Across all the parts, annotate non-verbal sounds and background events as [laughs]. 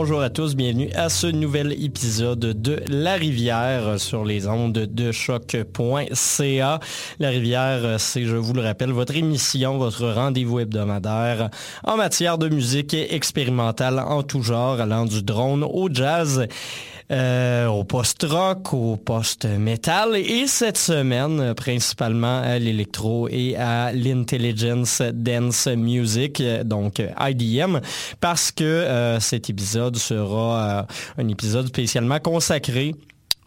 Bonjour à tous, bienvenue à ce nouvel épisode de La Rivière sur les ondes de choc.ca. La Rivière, c'est, je vous le rappelle, votre émission, votre rendez-vous hebdomadaire en matière de musique expérimentale en tout genre, allant du drone au jazz. Euh, au post-rock, au post-metal. Et cette semaine principalement à l'électro et à l'intelligence dance music, donc IDM, parce que cet épisode sera un épisode spécialement consacré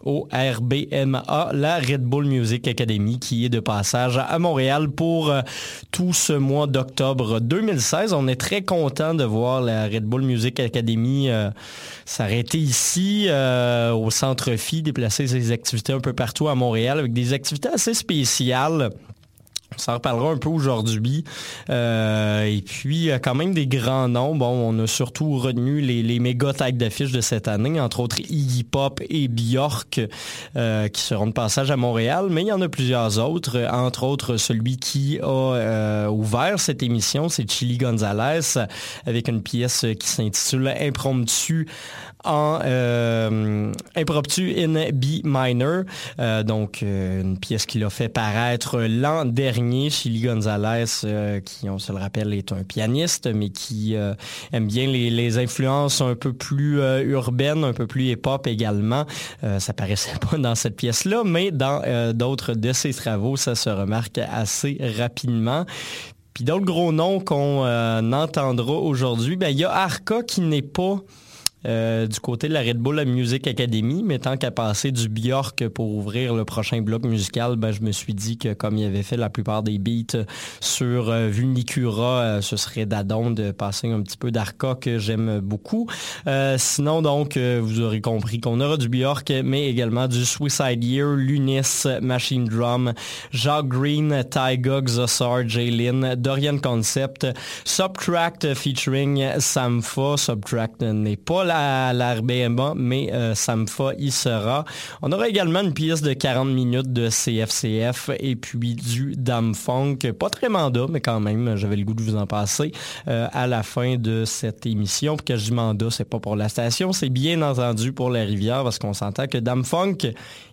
au RBMA, la Red Bull Music Academy, qui est de passage à Montréal pour euh, tout ce mois d'octobre 2016. On est très content de voir la Red Bull Music Academy euh, s'arrêter ici, euh, au Centre Phi, déplacer ses activités un peu partout à Montréal avec des activités assez spéciales. S'en reparlera un peu aujourd'hui. Euh, et puis, quand même des grands noms. Bon, on a surtout retenu les, les méga têtes d'affiche de cette année, entre autres Iggy Pop et Bjork, euh, qui seront de passage à Montréal. Mais il y en a plusieurs autres, entre autres celui qui a euh, ouvert cette émission, c'est Chili Gonzalez, avec une pièce qui s'intitule Impromptu en euh, Impromptu in B minor, euh, donc euh, une pièce qu'il a fait paraître l'an dernier. Chili Gonzalez, qui on se le rappelle est un pianiste, mais qui aime bien les, influences un peu plus urbaines, un peu plus hip-hop également. ça paraissait [laughs] pas dans cette pièce-là, mais dans d'autres de ses travaux, ça se remarque assez rapidement. Puis d'autres gros noms qu'on entendra aujourd'hui, ben, il y a Arca qui n'est pas euh, du côté de la Red Bull Music Academy, mais tant qu'à passer du Bjork pour ouvrir le prochain bloc musical, ben, je me suis dit que comme il avait fait la plupart des beats sur euh, Vulnicura, euh, ce serait d'adon de passer un petit peu d'Arca que j'aime beaucoup. sinon, donc, vous aurez compris qu'on aura du Bjork, mais également du Suicide Year, Lunis, Machine Drum, Jacques Green, Tyga, Xossar, Jaylin, Dorian Concept, Subtract featuring Samfa. Subtract n'est pas à l'RBMA, mais euh, Samfa y sera. On aura également une pièce de 40 minutes de CFCF et puis du Dam Funk. Pas très mandat, mais quand même, j'avais le goût de vous en passer euh, à la fin de cette émission. Puis que je dis mandat, c'est pas pour la station, c'est bien entendu pour la rivière parce qu'on s'entend que Dam Funk,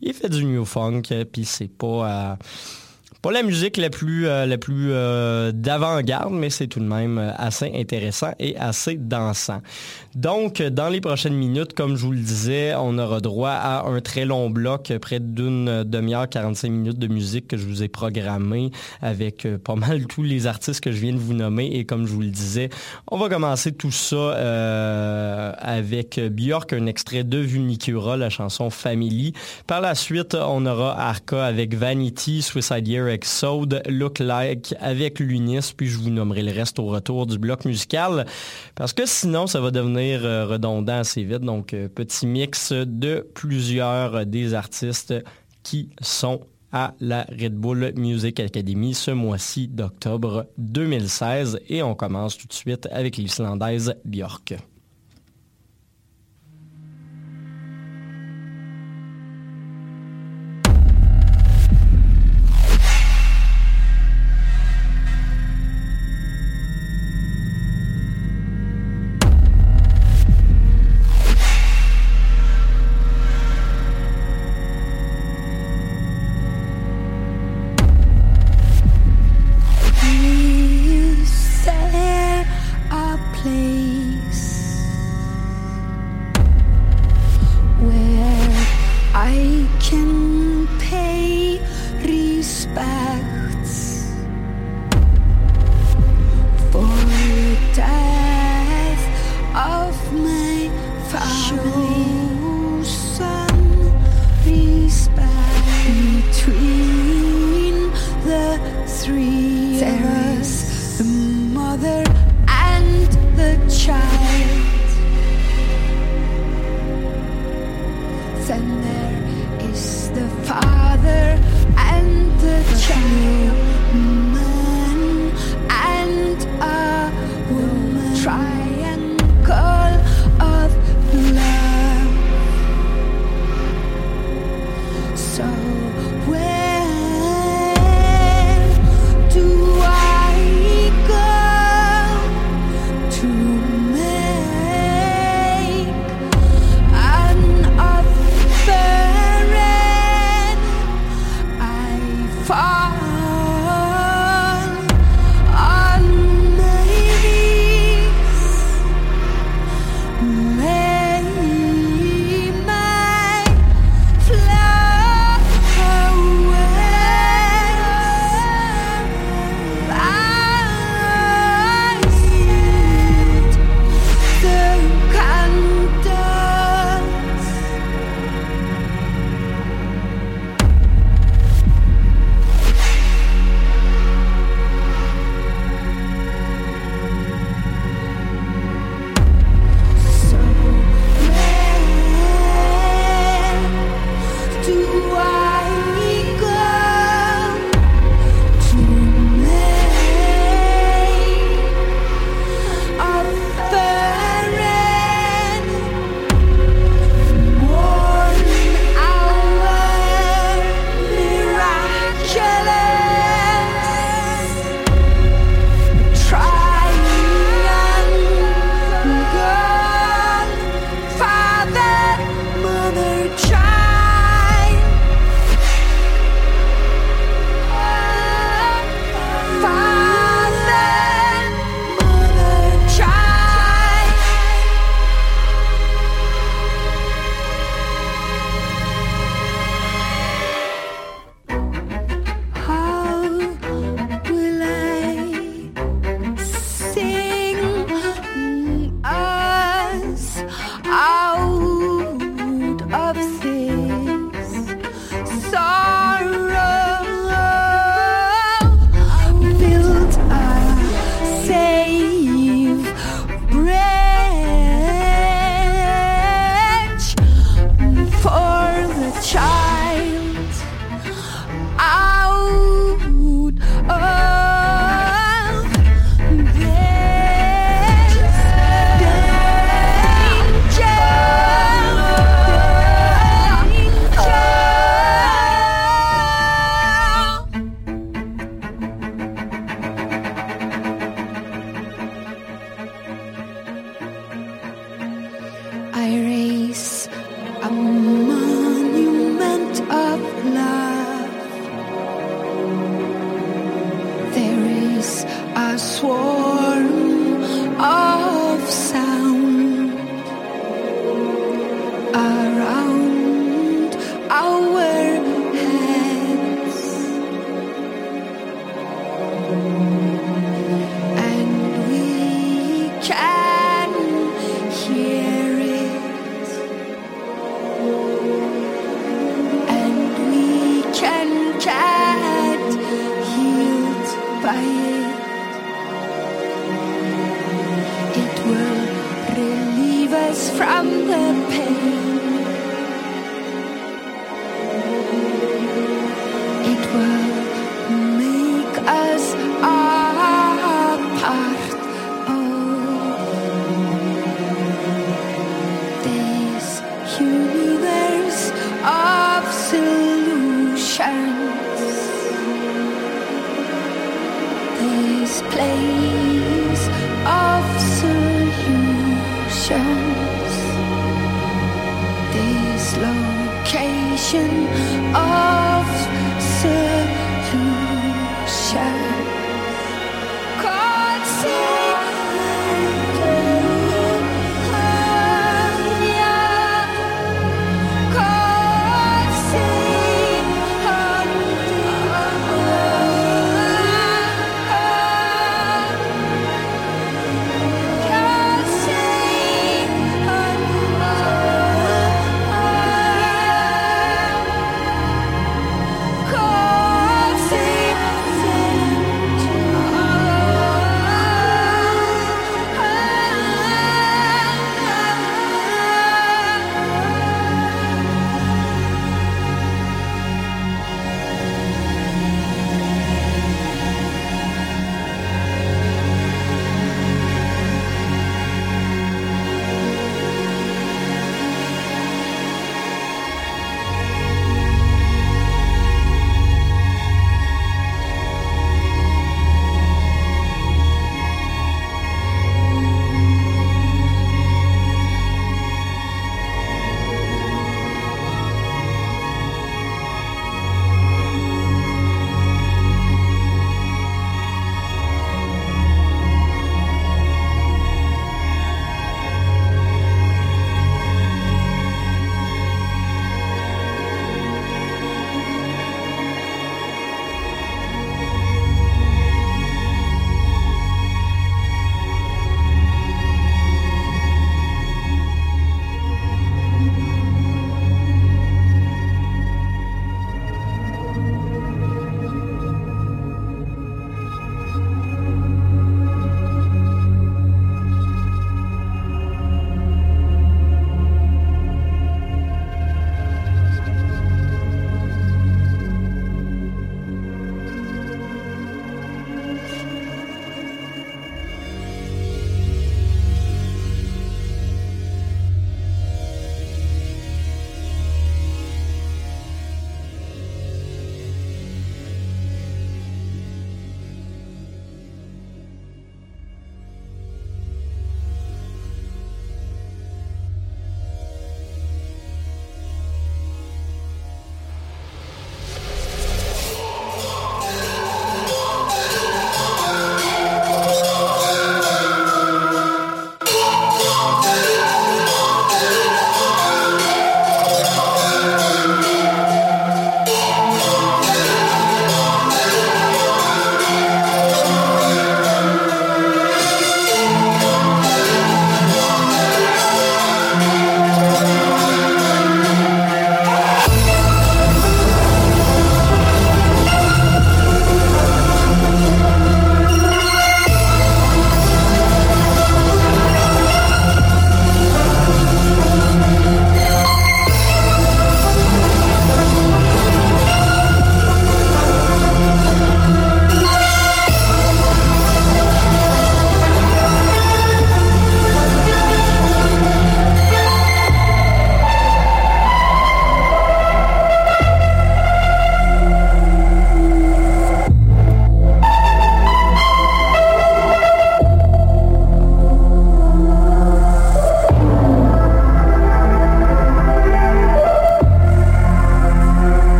il fait du New Funk, puis c'est pas... Pas la musique la plus, euh, la plus euh, d'avant-garde, mais c'est tout de même euh, assez intéressant et assez dansant. Donc, dans les prochaines minutes, comme je vous le disais, on aura droit à un très long bloc, près d'une demi-heure, 45 minutes de musique que je vous ai programmé avec pas mal [laughs] tous les artistes que je viens de vous nommer. Et comme je vous le disais, on va commencer tout ça avec Björk, un extrait de Vunicura, la chanson Family. Par la suite, on aura Arca avec Vanity, Suicide Year Exode, Look Like avec l'Unis, puis je vous nommerai le reste au retour du bloc musical, parce que sinon ça va devenir euh, redondant assez vite. Donc, euh, petit mix de plusieurs des artistes qui sont à la Red Bull Music Academy ce mois-ci d'octobre 2016. Et on commence tout de suite avec l'Islandaise Björk.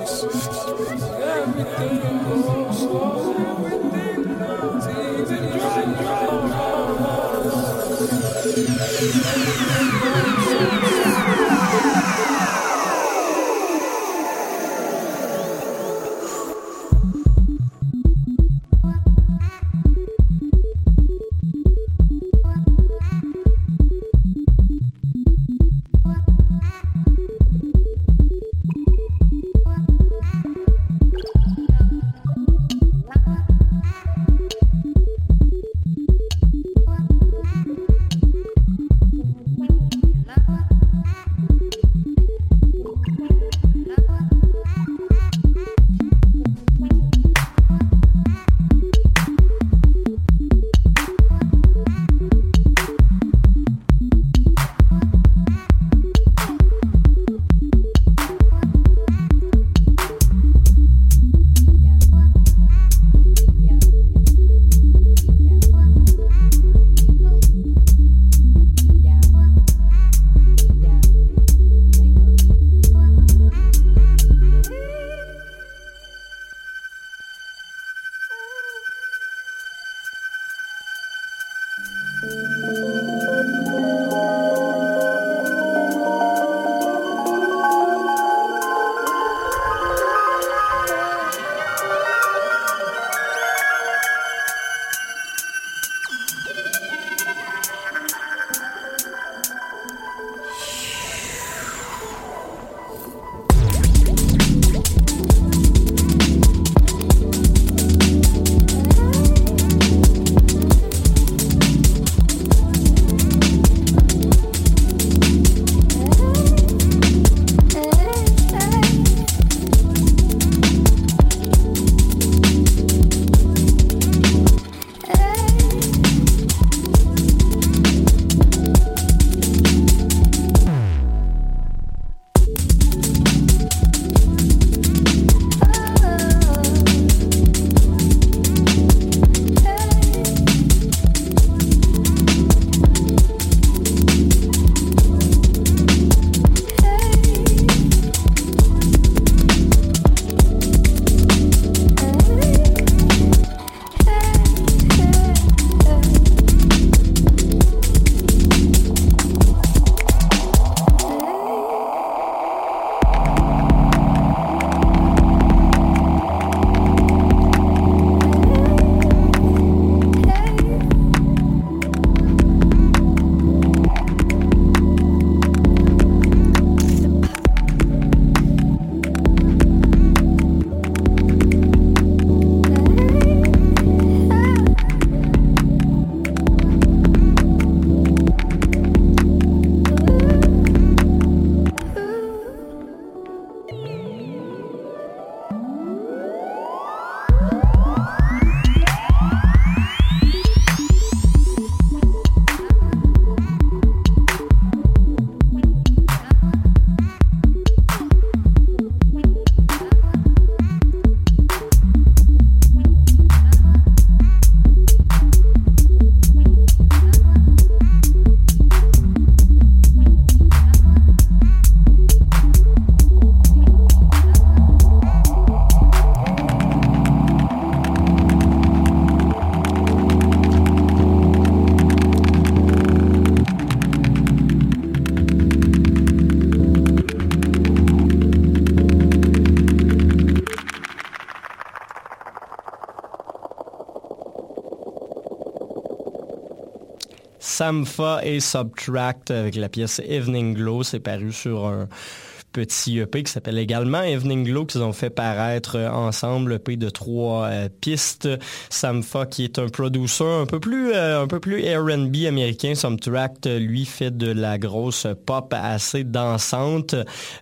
goes. Everything goes slow. Everything goes even dry. Samfa et Subtract avec la pièce Evening Glow. C'est paru sur un petit EP qui s'appelle également Evening Glow qu'ils ont fait paraître euh, ensemble, EP de trois euh, pistes. Samfa qui est un producer un peu plus euh, un peu plus R&B américain, Subtract lui fait de la grosse pop assez dansante.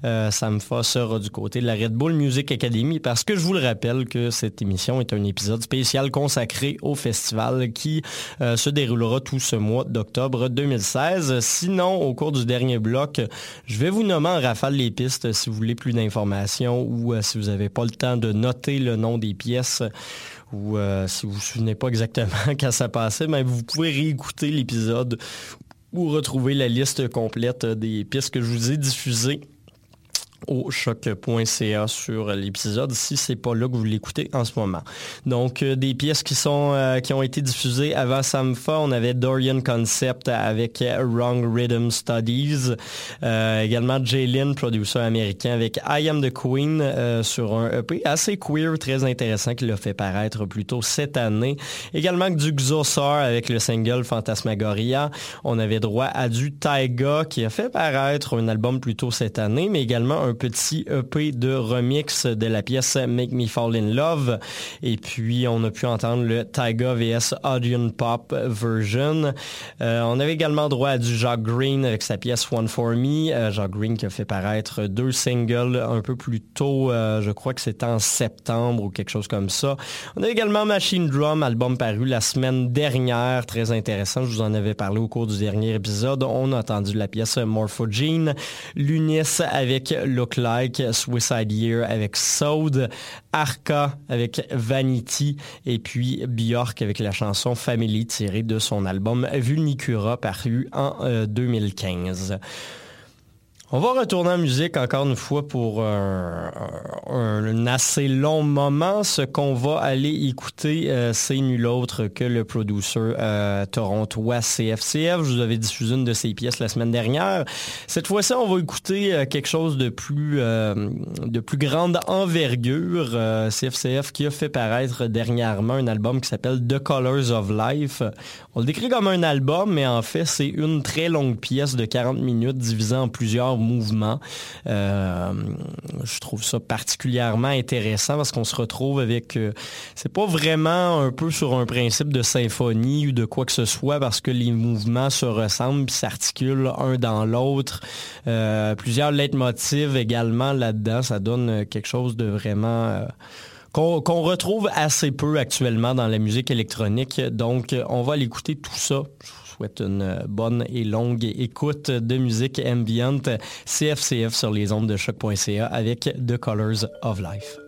Samfa sera du côté de la Red Bull Music Academy parce que je vous le rappelle que cette émission est un épisode spécial consacré au festival qui se déroulera tout ce mois d'octobre 2016. Sinon, au cours du dernier bloc, je vais vous nommer en rafale les pistes si vous voulez plus d'informations ou euh, si vous n'avez pas le temps de noter le nom des pièces ou euh, si vous ne vous souvenez pas exactement [laughs] quand ça passait, mais vous pouvez réécouter l'épisode ou retrouver la liste complète des pistes que je vous ai diffusées au choc.ca sur l'épisode si c'est pas là que vous l'écoutez en ce moment. Donc euh, des pièces qui sont euh, qui ont été diffusées avant Samfa, on avait Dorian Concept avec Wrong Rhythm Studies, Euh, également Jalen, producer américain avec I Am the Queen sur un EP assez queer, très intéressant qu'il a fait paraître plus tôt cette année. Également du Xosar avec le single Phantasmagoria. On avait droit à du Taiga qui a fait paraître un album plus tôt cette année, mais également un petit EP de remix de la pièce Make Me Fall in Love. Et puis, on a pu entendre le Taiga VS Audion Pop version. Euh, on avait également droit à du Jacques Green avec sa pièce One For Me. Euh, Jacques Green qui a fait paraître deux singles un peu plus tôt, euh, je crois que c'était en septembre ou quelque chose comme ça. On a également Machine Drum, album paru la semaine dernière, très intéressant. Je vous en avais parlé au cours du dernier épisode. On a entendu la pièce Morphogene, Lunis avec Look Like, Suicide Year avec Soud, Arca avec Vanity et puis Bjork avec la chanson Family tirée de son album Vulnicura paru en euh, 2015. On va retourner en musique encore une fois pour un, assez long moment. Ce qu'on va aller écouter, euh, c'est nul autre que le producer euh, torontois CFCF. Je vous avais diffusé une de ses pièces la semaine dernière. Cette fois-ci, on va écouter euh, quelque chose de plus, de plus grande envergure. CFCF qui a fait paraître dernièrement un album qui s'appelle The Colors of Life. On le décrit comme un album, mais en fait, c'est une très longue pièce de 40 minutes divisée en plusieurs mouvements. Euh, je trouve ça particulièrement intéressant parce qu'on se retrouve avec... euh, c'est pas vraiment un peu sur un principe de symphonie ou de quoi que ce soit parce que les mouvements se ressemblent puis s'articulent un dans l'autre. Euh, plusieurs leitmotivs également là-dedans. Ça donne quelque chose de vraiment... qu'on retrouve assez peu actuellement dans la musique électronique. Donc, on va l'écouter tout ça. Souhaite une bonne et longue écoute de musique ambient CFCF sur les ondes de choc.ca avec The Colors of Life.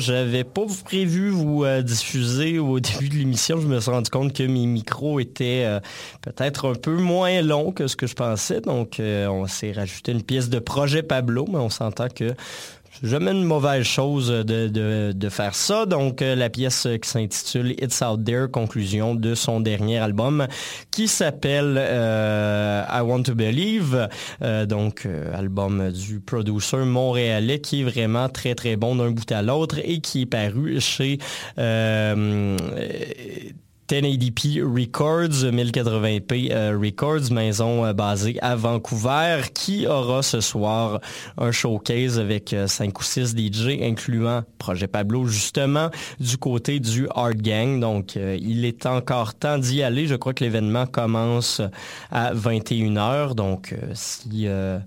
J'avais pas prévu vous euh, diffuser au [laughs] début de l'émission. Je me suis rendu compte que mes micros étaient euh, peut-être un peu moins longs que ce que je pensais. Donc, euh, on s'est rajouté une pièce de projet Pablo, mais on s'entend que c'est jamais une mauvaise chose de, de, faire ça. Donc, la pièce qui s'intitule It's Out There, conclusion de son dernier album, qui s'appelle I Want to Believe. Euh, donc, euh, album du producer montréalais qui est vraiment très très bon d'un bout à l'autre et qui est paru chez euh, 1080p Records, 1080p euh, Records, maison euh, basée à Vancouver, qui aura ce soir un showcase avec 5 ou 6 DJ, incluant Projet Pablo, justement, du côté du Art Gang. Donc, euh, il est encore temps d'y aller. Je crois que l'événement commence à 21h. Donc, euh, si... euh,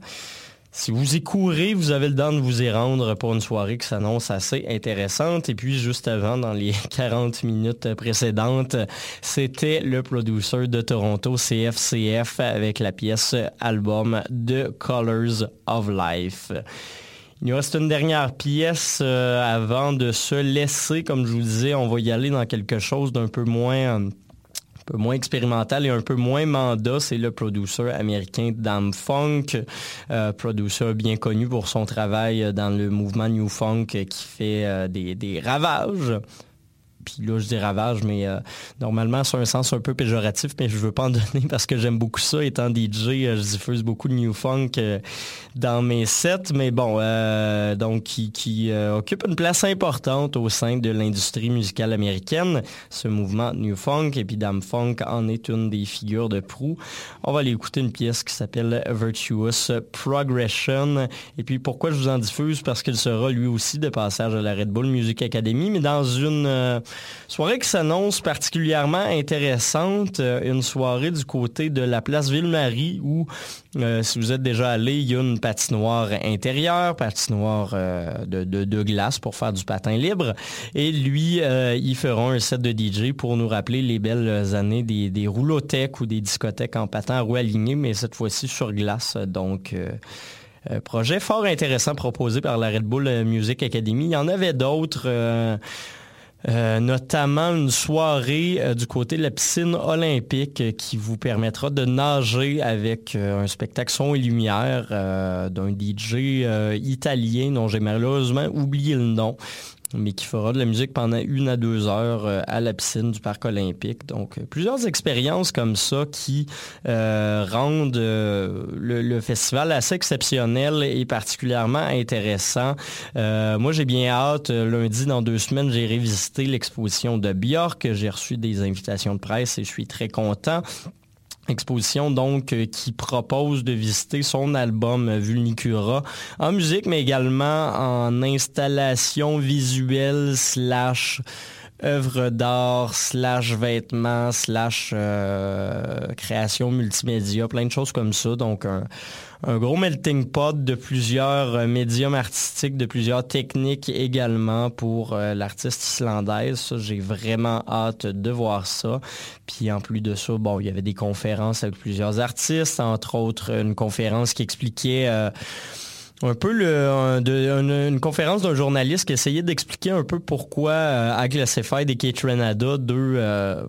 si vous y courez, vous avez le temps de vous y rendre pour une soirée qui s'annonce assez intéressante. Et puis, juste avant, dans les [laughs] 40 minutes précédentes, c'était le producer de Toronto, CFCF, avec la pièce album The Colors of Life. Il nous reste une dernière pièce euh, avant de se laisser. Comme je vous disais, on va y aller dans quelque chose d'un peu moins... un peu moins expérimental et un peu moins mandat, c'est le producer américain Dam Funk, euh, producer bien connu pour son travail dans le mouvement New Funk qui fait euh, des ravages. Puis là, je dis ravage, mais euh, normalement, c'est un sens un peu péjoratif, mais je veux pas en donner parce que j'aime beaucoup ça. Étant DJ, euh, je diffuse beaucoup de New Funk euh, dans mes sets, mais bon, donc qui, qui occupe une place importante au sein de l'industrie musicale américaine, ce mouvement New Funk, et puis Dam Funk en est une des figures de proue. On va aller écouter une pièce qui s'appelle Virtuous Progression. Et puis pourquoi je vous en diffuse? Parce qu'il sera lui aussi de passage à la Red Bull Music Academy, mais dans une soirée qui s'annonce particulièrement intéressante, euh, une soirée du côté de la place Ville-Marie où, euh, si vous êtes déjà allé, il y a une patinoire intérieure, patinoire euh, de, glace pour faire du patin libre. Et lui, ils feront un set de DJ pour nous rappeler les belles années des, des ou des discothèques en patin à mais cette fois-ci sur glace. Donc... projet fort intéressant proposé par la Red Bull Music Academy. Il y en avait d'autres. Euh, notamment une soirée euh, du côté de la piscine olympique euh, qui vous permettra de nager avec un spectacle son et lumière d'un DJ italien dont j'ai malheureusement oublié le nom mais qui fera de la musique pendant une à deux heures euh, à la piscine du parc olympique. Donc, euh, plusieurs expériences comme ça qui euh, rendent le, festival assez exceptionnel et particulièrement intéressant. Moi, j'ai bien hâte. Lundi, dans deux semaines, j'ai révisité l'exposition de Björk. J'ai reçu des invitations de presse et je suis très content. Exposition donc euh, qui propose de visiter son album euh, Vulnicura en musique mais également en installation visuelle slash œuvre d'art slash vêtements slash euh, création multimédia, plein de choses comme ça. Donc un gros melting pot de plusieurs euh, médiums artistiques, de plusieurs techniques également pour euh, l'artiste islandaise. J'ai vraiment hâte de voir ça. Puis en plus de ça, bon, il y avait des conférences avec plusieurs artistes, entre autres une conférence qui expliquait euh, un peu une, conférence d'un journaliste qui essayait d'expliquer un peu pourquoi euh, Aglassified et Kate Renada, deux, euh,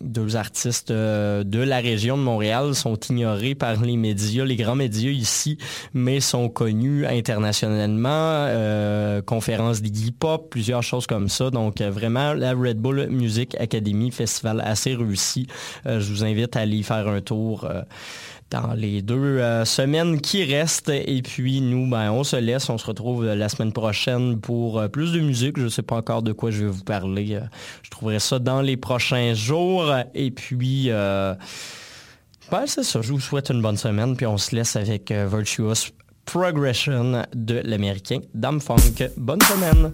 deux artistes euh, de la région de Montréal, sont ignorés par les médias, les grands médias ici, mais sont connus internationalement. Euh, conférence d'Iggy Pop, plusieurs choses comme ça. Donc vraiment, la Red Bull Music Academy, festival assez réussi. Je vous invite à aller faire un tour. Dans les deux euh, semaines qui restent. Et puis nous, ben, on se laisse. On se retrouve euh, la semaine prochaine pour euh, plus de musique. Je ne sais pas encore de quoi je vais vous parler. Je trouverai ça dans les prochains jours. Et puis, ben, c'est ça. Je vous souhaite une bonne semaine. Puis on se laisse avec Virtuous Progression de l'Américain Dame Funk. Bonne semaine.